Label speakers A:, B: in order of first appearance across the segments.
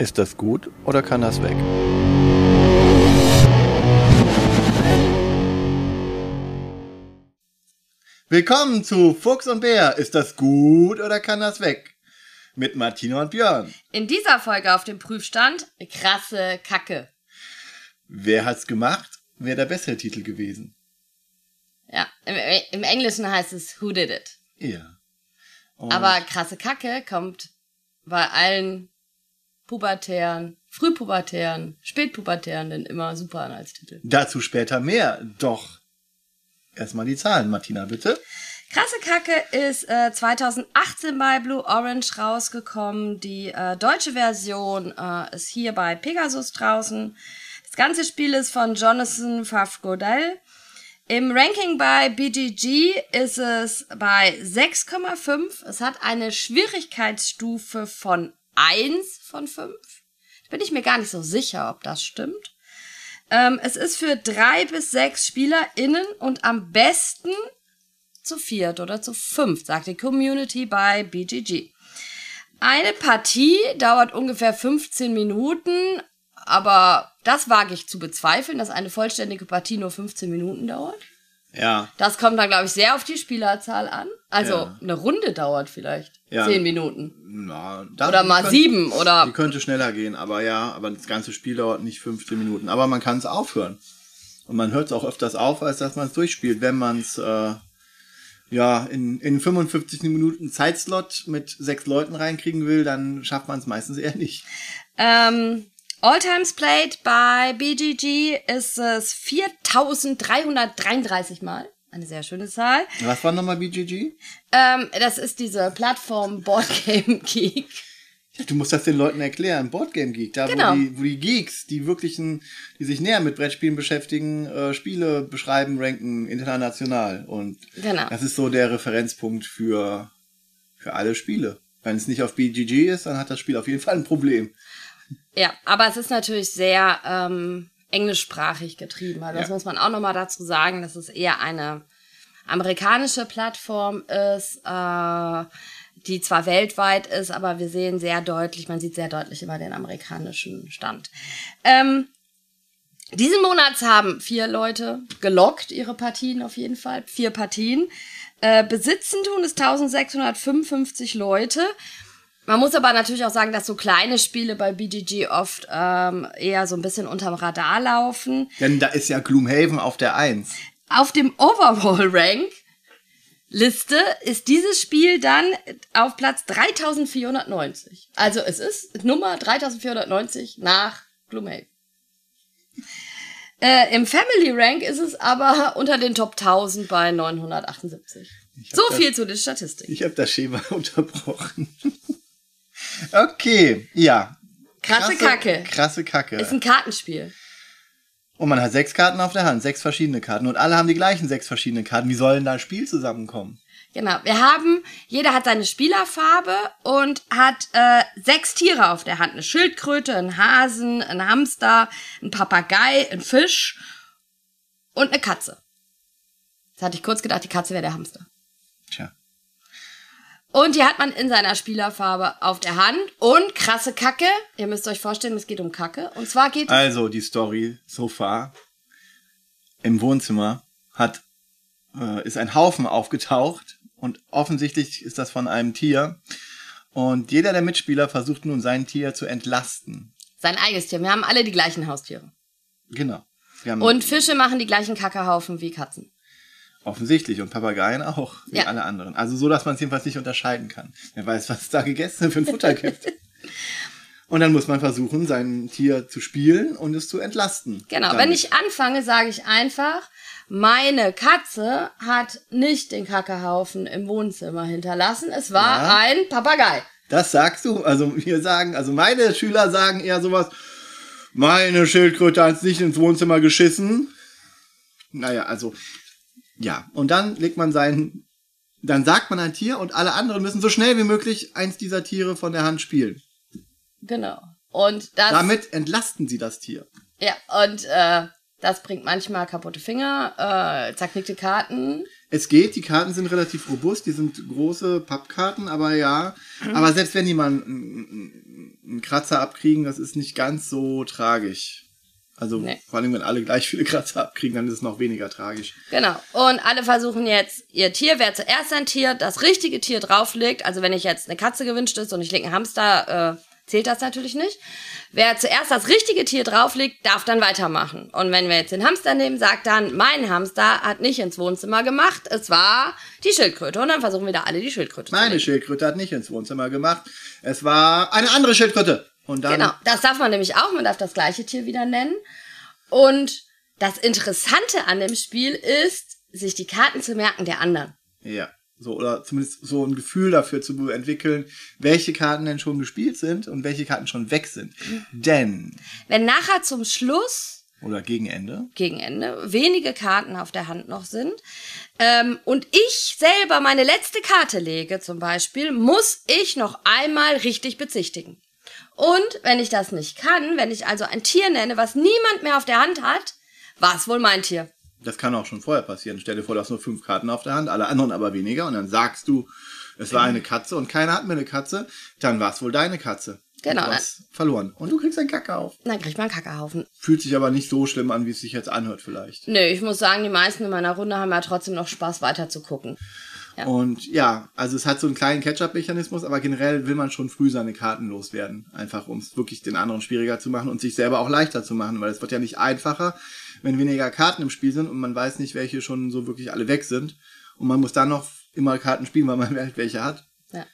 A: Ist das gut oder kann das weg? Willkommen zu Fuchs und Bär. Ist das gut oder kann das weg? Mit Martina und Björn.
B: In dieser Folge auf dem Prüfstand krasse Kacke.
A: Wer hat's gemacht? Wäre der bessere Titel gewesen.
B: Ja, im, im Englischen heißt es Who Did It.
A: Ja. Und
B: Aber krasse Kacke kommt bei allen Pubertären, Frühpubertären, Spätpubertären denn immer super an als Titel.
A: dazu später mehr. Doch erstmal die Zahlen, Martina, bitte.
B: Krasse Kacke ist äh, 2018 bei Blue Orange rausgekommen. Die äh, deutsche Version äh, ist hier bei Pegasus draußen. Das ganze Spiel ist von Jonathan Fafgodel. Im Ranking bei BGG ist es bei 6,5. Es hat eine Schwierigkeitsstufe von 1 von 5. Da bin ich mir gar nicht so sicher, ob das stimmt. Ähm, es ist für drei bis sechs SpielerInnen und am besten zu viert oder zu fünft, sagt die Community bei BGG. Eine Partie dauert ungefähr 15 Minuten, aber das wage ich zu bezweifeln, dass eine vollständige Partie nur 15 Minuten dauert.
A: Ja.
B: Das kommt dann, glaube ich, sehr auf die Spielerzahl an. Also
A: Ja.
B: eine Runde dauert vielleicht
A: Ja.
B: 10 Minuten.
A: Na, das-
B: Oder mal
A: könnte-
B: sieben oder
A: Die könnte schneller gehen, aber ja, aber das ganze Spiel dauert nicht 15 Minuten. Aber man kann es aufhören. Und man hört es auch öfters auf, als dass man es durchspielt. Wenn man es äh, ja in, in 55 Minuten Zeitslot mit sechs Leuten reinkriegen will, dann schafft man es meistens eher nicht.
B: Ähm, All Times Played bei BGG ist es 4333 Mal. Eine sehr schöne Zahl.
A: Was war nochmal BGG?
B: Ähm, das ist diese Plattform Boardgame Geek.
A: Ja, du musst das den Leuten erklären. Boardgame Geek, da
B: Genau.
A: wo, die, wo die Geeks, die wirklichen, die sich näher mit Brettspielen beschäftigen, äh, Spiele beschreiben, ranken international. Und
B: Genau.
A: das ist so der Referenzpunkt für, für alle Spiele. Wenn es nicht auf BGG ist, dann hat das Spiel auf jeden Fall ein Problem.
B: Ja, aber es ist natürlich sehr ähm, englischsprachig getrieben. Also das
A: Ja.
B: muss man auch nochmal dazu sagen, dass es eher eine amerikanische Plattform ist, äh, die zwar weltweit ist, aber wir sehen sehr deutlich, man sieht sehr deutlich immer den amerikanischen Stand. Ähm, diesen Monats haben vier Leute gelockt ihre Partien auf jeden Fall. Vier Partien. Äh, besitzen tun es 1655 Leute. Man muss aber natürlich auch sagen, dass so kleine Spiele bei BGG oft ähm, eher so ein bisschen unterm Radar laufen.
A: Denn da ist ja Gloomhaven auf der Eins.
B: Auf dem Overall Rank Liste ist dieses Spiel dann auf Platz 3490. Also es ist Nummer 3490 nach Gloomhaven. Äh, Im Family Rank ist es aber unter den Top 1000 bei 978.
A: Ich hab
B: So
A: das-
B: viel zu den Statistiken.
A: Ich habe das Schema unterbrochen. Okay, ja.
B: Krasse Kacke.
A: Krasse Kacke.
B: Ist ein Kartenspiel.
A: Und man hat sechs Karten auf der Hand, sechs verschiedene Karten. Und alle haben die gleichen sechs verschiedene Karten. Wie soll denn da ein Spiel zusammenkommen?
B: Genau. Wir haben, jeder hat seine Spielerfarbe und hat äh, sechs Tiere auf der Hand. Eine Schildkröte, ein Hasen, ein Hamster, ein Papagei, ein Fisch und eine Katze. Jetzt hatte ich kurz gedacht, die Katze wäre der Hamster. Und die hat man in seiner Spielerfarbe auf der Hand. Und krasse Kacke. Ihr müsst euch vorstellen, es geht um Kacke. Und zwar geht
A: Also die Story so far. Im Wohnzimmer hat, äh, ist ein Haufen aufgetaucht. Und offensichtlich ist das von einem Tier. Und jeder der Mitspieler versucht nun sein Tier zu entlasten.
B: sein eigenes Tier. Wir haben alle die gleichen Haustiere.
A: Genau.
B: Und Fische machen die gleichen Kackehaufen wie Katzen.
A: Offensichtlich. Und Papageien auch, wie
B: Ja.
A: alle anderen. Also so, dass man es jedenfalls nicht unterscheiden kann. Wer weiß, was es da gegessen für ein Futter gibt. Und dann muss man versuchen, sein Tier zu spielen und es zu entlasten.
B: Genau,
A: Damit.
B: wenn ich anfange, sage ich einfach, meine Katze hat nicht den Kackehaufen im Wohnzimmer hinterlassen. Es war
A: Ja.
B: ein Papagei.
A: Das sagst du? Also wir sagen, also meine Schüler sagen eher sowas, meine Schildkröte hat nicht ins Wohnzimmer geschissen. Naja, also, ja. Und dann legt man sein, dann sagt man ein Tier und alle anderen müssen so schnell wie möglich eins dieser Tiere von der Hand spielen.
B: Genau. Und das,
A: Damit entlasten sie das Tier.
B: ja, und äh, das bringt manchmal kaputte Finger, äh, zerknickte Karten.
A: Es geht, die Karten sind relativ robust, die sind große Pappkarten, aber ja. Aber selbst wenn die mal einen, einen Kratzer abkriegen, das ist nicht ganz so tragisch. Also
B: Nee.
A: vor allem, wenn alle gleich viele Kratzer abkriegen, dann ist es noch weniger tragisch.
B: Genau. Und alle versuchen jetzt ihr Tier, wer zuerst ein Tier, das richtige Tier drauflegt. Also wenn ich jetzt eine Katze gewünscht ist und ich lege einen Hamster, äh, zählt das natürlich nicht. Wer zuerst das richtige Tier drauflegt, darf dann weitermachen. Und wenn wir jetzt den Hamster nehmen, sagt dann, mein Hamster hat nicht ins Wohnzimmer gemacht, es war die Schildkröte. Und dann versuchen wieder alle die Schildkröte zu
A: Meine. Schildkröte hat nicht ins Wohnzimmer gemacht. Es war eine andere Schildkröte.
B: Genau, das darf man nämlich auch, man darf das gleiche Tier wieder nennen. Und das Interessante an dem Spiel ist, sich die Karten zu merken der anderen.
A: Ja, so oder zumindest so ein Gefühl dafür zu entwickeln, welche Karten denn schon gespielt sind und welche Karten schon weg sind. Denn
B: Wenn nachher zum Schluss,
A: oder gegen Ende,
B: gegen Ende, wenige Karten auf der Hand noch sind ähm, und ich selber meine letzte Karte lege zum Beispiel, muss ich noch einmal richtig bezichtigen. Und wenn ich das nicht kann, wenn ich also ein Tier nenne, was niemand mehr auf der Hand hat, war es wohl mein Tier.
A: das kann auch schon vorher passieren. Stell dir vor, du hast nur fünf Karten auf der Hand, alle anderen aber weniger und dann sagst du, es war eine Katze und keiner hat mir eine Katze, dann war es wohl deine Katze.
B: Genau,
A: Und Du hast verloren. Und du kriegst einen Kacke auf.
B: Dann kriegt man einen Kackerhaufen.
A: Fühlt sich aber nicht so schlimm an, wie es sich jetzt anhört vielleicht.
B: Nö, ich muss sagen, die meisten in meiner Runde haben ja trotzdem noch Spaß weiter zu gucken. Ja.
A: Und ja, also es hat so einen kleinen Catch-up-Mechanismus, aber generell will man schon früh seine Karten loswerden. Einfach, um es wirklich den anderen schwieriger zu machen und sich selber auch leichter zu machen, weil es wird ja nicht einfacher, wenn weniger Karten im Spiel sind und man weiß nicht, welche schon so wirklich alle weg sind. Und man muss dann noch immer Karten spielen, weil man halt welche hat.
B: Ja.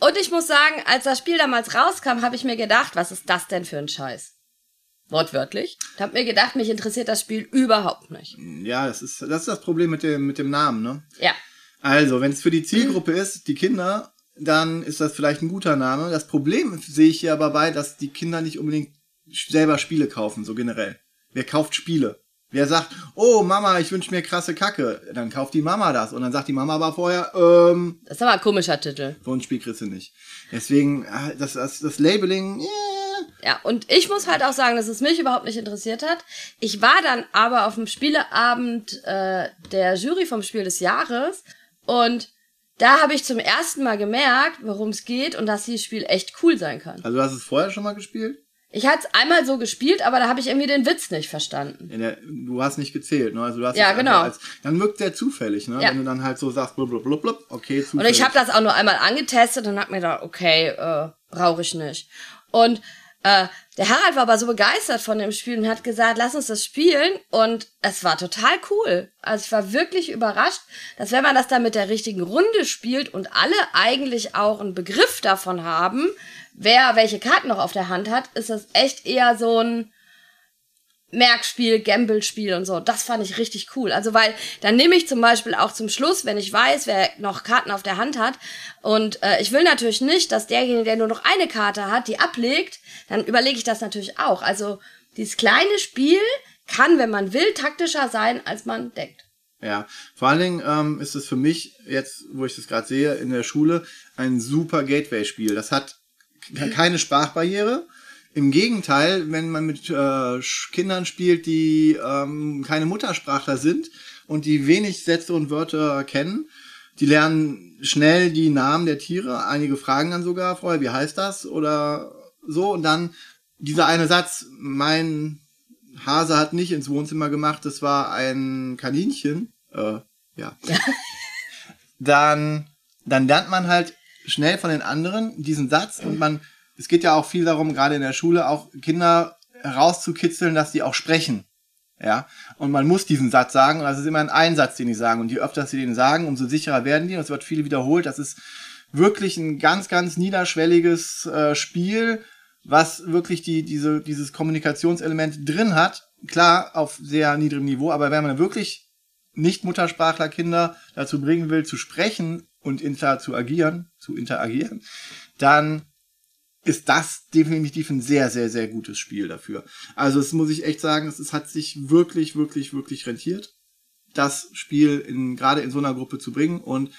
B: Und ich muss sagen, als das Spiel damals rauskam, habe ich mir gedacht, was ist das denn für ein Scheiß? Wortwörtlich. Ich habe mir gedacht, mich interessiert das Spiel überhaupt nicht.
A: Ja, das ist das, ist das Problem mit dem, mit dem Namen, ne?
B: Ja.
A: Also, wenn es für die Zielgruppe ist, die Kinder, dann ist das vielleicht ein guter Name. Das Problem sehe ich hier aber bei, dass die Kinder nicht unbedingt selber Spiele kaufen, so generell. Wer kauft Spiele? Wer sagt, oh Mama, ich wünsche mir krasse Kacke, dann kauft die Mama das. Und dann sagt die Mama aber vorher, ähm,
B: Das ist aber ein komischer Titel.
A: so ein Spiel kriegst du nicht. Deswegen, äh, das, das, das Labeling, yeah.
B: Ja, und ich muss halt auch sagen, dass es mich überhaupt nicht interessiert hat. Ich war dann aber auf dem Spieleabend äh, der Jury vom Spiel des Jahres und da habe ich zum ersten Mal gemerkt, worum es geht und dass dieses Spiel echt cool sein kann.
A: Also du hast es vorher schon mal gespielt?
B: Ich hatte es einmal so gespielt, aber da habe ich irgendwie den Witz nicht verstanden.
A: Der, du hast nicht gezählt, ne? Also du hast
B: Ja, genau.
A: Als, dann wirkt der zufällig, ne?
B: Ja.
A: Wenn du dann halt so sagst, blub, blub, blub, blub, okay,
B: Und
A: zufällig.
B: ich habe das auch nur einmal angetestet und hab mir gedacht, okay, äh, brauche ich nicht. Und äh, der Harald war aber so begeistert von dem Spiel und hat gesagt, lass uns das spielen. Und es war total cool. Also ich war wirklich überrascht, dass wenn man das dann mit der richtigen Runde spielt und alle eigentlich auch einen Begriff davon haben, wer welche Karten noch auf der Hand hat, ist das echt eher so ein Merkspiel, Gamble-Spiel und so. Das fand ich richtig cool. Also, weil dann nehme ich zum Beispiel auch zum Schluss, wenn ich weiß, wer noch Karten auf der Hand hat. Und äh, ich will natürlich nicht, dass derjenige, der nur noch eine Karte hat, die ablegt, dann überlege ich das natürlich auch. Also, dieses kleine Spiel kann, wenn man will, taktischer sein, als man denkt.
A: Ja, vor allen Dingen ähm, ist es für mich jetzt, wo ich das gerade sehe, in der Schule ein super Gateway-Spiel. Das hat keine Sprachbarriere. Im Gegenteil, wenn man mit äh, Kindern spielt, die ähm, keine Muttersprachler sind und die wenig Sätze und Wörter kennen, die lernen schnell die Namen der Tiere. Einige fragen dann sogar vorher, wie heißt das oder so. Und dann dieser eine Satz, mein Hase hat nicht ins Wohnzimmer gemacht, das war ein Kaninchen. Äh, ja. dann, dann lernt man halt schnell von den anderen diesen Satz und man, es geht ja auch viel darum, gerade in der Schule, auch Kinder herauszukitzeln, dass sie auch sprechen. Ja, und man muss diesen Satz sagen, und das ist immer ein Einsatz, den die sagen. Und je öfter sie den sagen, umso sicherer werden die. Und es wird viel wiederholt. Das ist wirklich ein ganz, ganz niederschwelliges äh, Spiel, was wirklich die, diese, dieses Kommunikationselement drin hat. Klar, auf sehr niedrigem Niveau, aber wenn man wirklich Nicht-Muttersprachler-Kinder dazu bringen will, zu sprechen und inter zu agieren, zu interagieren, dann ist das definitiv ein sehr, sehr, sehr gutes Spiel dafür. Also es muss ich echt sagen, es, es hat sich wirklich, wirklich, wirklich rentiert, das Spiel in, gerade in so einer Gruppe zu bringen und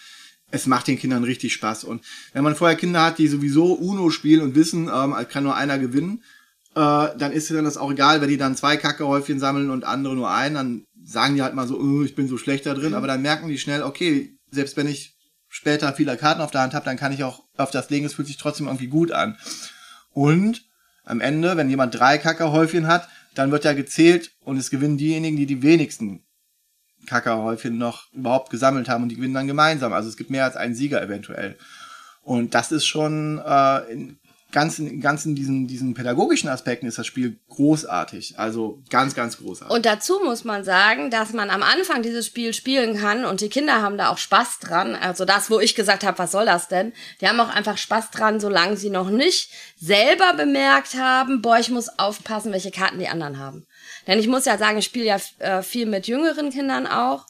A: es macht den Kindern richtig Spaß. Und wenn man vorher Kinder hat, die sowieso Uno spielen und wissen, ähm, kann nur einer gewinnen, äh, dann ist dann das auch egal, wenn die dann zwei Kackehäufchen sammeln und andere nur einen, dann sagen die halt mal so, oh, ich bin so schlecht da drin, aber dann merken die schnell, okay, selbst wenn ich später viele Karten auf der Hand habe, dann kann ich auch das legen, es fühlt sich trotzdem irgendwie gut an. Und am Ende, wenn jemand drei Kackerhäufchen hat, dann wird ja gezählt und es gewinnen diejenigen, die die wenigsten Kackerhäufchen noch überhaupt gesammelt haben und die gewinnen dann gemeinsam. Also es gibt mehr als einen Sieger eventuell. Und das ist schon äh, in, ganz in, ganz in diesen, diesen pädagogischen Aspekten ist das Spiel großartig. Also ganz, ganz großartig.
B: Und dazu muss man sagen, dass man am Anfang dieses Spiel spielen kann und die Kinder haben da auch Spaß dran. Also das, wo ich gesagt habe, was soll das denn? Die haben auch einfach Spaß dran, solange sie noch nicht selber bemerkt haben, boah, ich muss aufpassen, welche Karten die anderen haben. Denn ich muss ja sagen, ich spiele ja äh, viel mit jüngeren Kindern auch.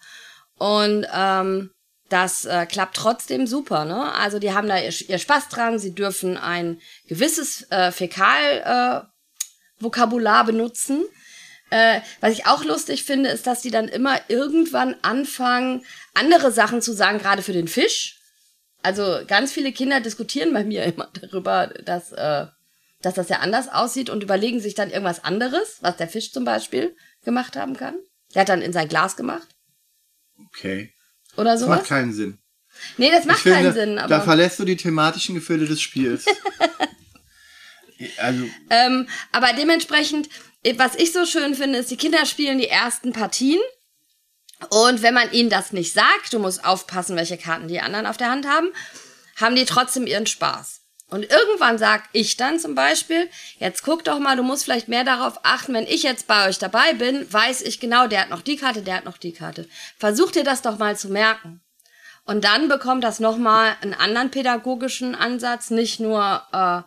B: Und ähm, das äh, klappt trotzdem super, ne? Also die haben da ihr, ihr Spaß dran, sie dürfen ein gewisses äh, Fäkal-Vokabular äh, benutzen. Äh, was ich auch lustig finde, ist, dass die dann immer irgendwann anfangen, andere Sachen zu sagen, gerade für den Fisch. Also ganz viele Kinder diskutieren bei mir immer darüber, dass, äh, dass das ja anders aussieht und überlegen sich dann irgendwas anderes, was der Fisch zum Beispiel gemacht haben kann. Der hat dann in sein Glas gemacht.
A: Okay.
B: Oder sowas.
A: Das macht keinen Sinn.
B: Nee, das macht
A: finde,
B: keinen Sinn. Aber
A: Da verlässt du die thematischen Gefühle des Spiels. also,
B: Ähm, aber dementsprechend, was ich so schön finde, ist, die Kinder spielen die ersten Partien. Und wenn man ihnen das nicht sagt, du musst aufpassen, welche Karten die anderen auf der Hand haben, haben die trotzdem ihren Spaß. Und irgendwann sag ich dann zum Beispiel, jetzt guck doch mal, du musst vielleicht mehr darauf achten, wenn ich jetzt bei euch dabei bin, weiß ich genau, der hat noch die Karte, der hat noch die Karte. Versuch dir das doch mal zu merken. Und dann bekommt das nochmal einen anderen pädagogischen Ansatz, nicht nur äh,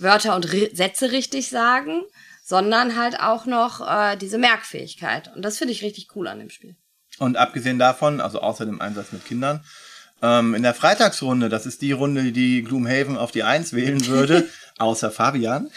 B: Wörter und Ri Sätze richtig sagen, sondern halt auch noch äh, diese Merkfähigkeit. Und das finde ich richtig cool an dem Spiel.
A: und abgesehen davon, also außer dem Einsatz mit Kindern, ähm, in der Freitagsrunde, das ist die Runde, die Gloomhaven auf die Eins wählen würde, außer Fabian,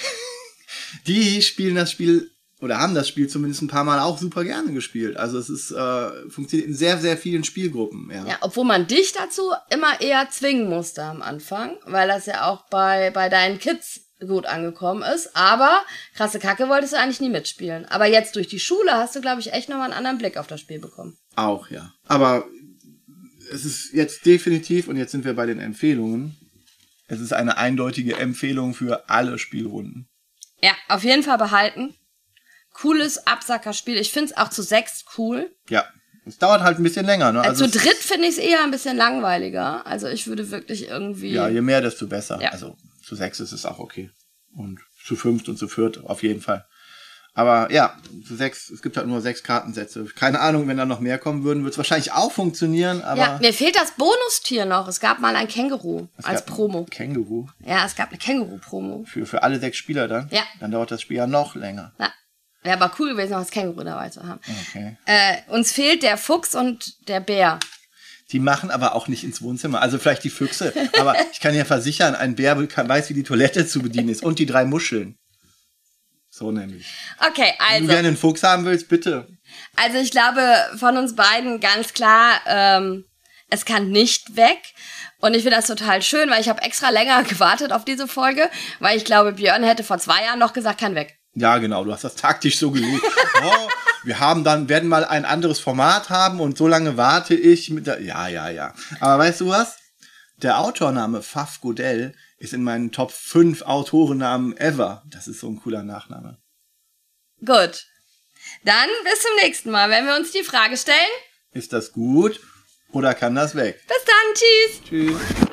A: die spielen das Spiel oder haben das Spiel zumindest ein paar Mal auch super gerne gespielt. Also es ist äh, funktioniert in sehr, sehr vielen Spielgruppen. Ja.
B: Ja, obwohl man dich dazu immer eher zwingen musste am Anfang, weil das ja auch bei, bei deinen Kids gut angekommen ist. Aber krasse Kacke wolltest du eigentlich nie mitspielen. Aber jetzt durch die Schule hast du, glaube ich, echt nochmal einen anderen Blick auf das Spiel bekommen.
A: Auch, ja. Aber es ist jetzt definitiv, und jetzt sind wir bei den Empfehlungen, es ist eine eindeutige Empfehlung für alle Spielrunden.
B: Ja, auf jeden Fall behalten. Cooles Absackerspiel. Ich finde es auch zu sechs cool.
A: Ja. Es dauert halt ein bisschen länger, ne?
B: Äh, zu
A: es-
B: dritt finde ich es eher ein bisschen langweiliger. Also ich würde wirklich irgendwie.
A: Ja, je mehr, desto besser.
B: Ja.
A: Also zu sechs ist es auch okay. Und zu fünft und zu viert auf jeden Fall. Aber ja, sechs, es gibt halt nur sechs Kartensätze. Keine Ahnung, wenn da noch mehr kommen würden, wird es wahrscheinlich auch funktionieren, aber.
B: ja, mir fehlt das Bonustier noch. Es gab mal ein Känguru
A: es
B: als Promo.
A: Känguru.
B: Ja, es gab eine Känguru-Promo.
A: Für, für alle sechs Spieler dann.
B: Ja.
A: Dann dauert das Spiel ja noch länger.
B: Ja. Wäre aber cool gewesen, noch das Känguru dabei zu haben.
A: Okay.
B: Äh, uns fehlt der Fuchs und der Bär.
A: Die machen aber auch nicht ins Wohnzimmer. Also vielleicht die Füchse. aber ich kann ja versichern, ein Bär kann, weiß, wie die Toilette zu bedienen ist. Und die drei Muscheln. So nämlich.
B: Okay,
A: Wenn du
B: also.
A: gerne einen Fuchs haben willst, bitte.
B: Also ich glaube von uns beiden ganz klar, ähm, es kann nicht weg. Und ich finde das total schön, weil ich habe extra länger gewartet auf diese Folge, weil ich glaube, Björn hätte vor zwei Jahren noch gesagt, kann weg.
A: Ja, genau, du hast das taktisch so gelegt. Oh, wir haben dann, werden mal ein anderes Format haben und so lange warte ich mit der. Ja, ja, ja. Aber weißt du was? Der Autorname Faf Godell ist in meinen Top 5 Autorennamen ever. Das ist so ein cooler Nachname.
B: Gut. Dann bis zum nächsten Mal, wenn wir uns die Frage stellen.
A: Ist das gut oder kann das weg?
B: Bis dann, tschüss.
A: Tschüss.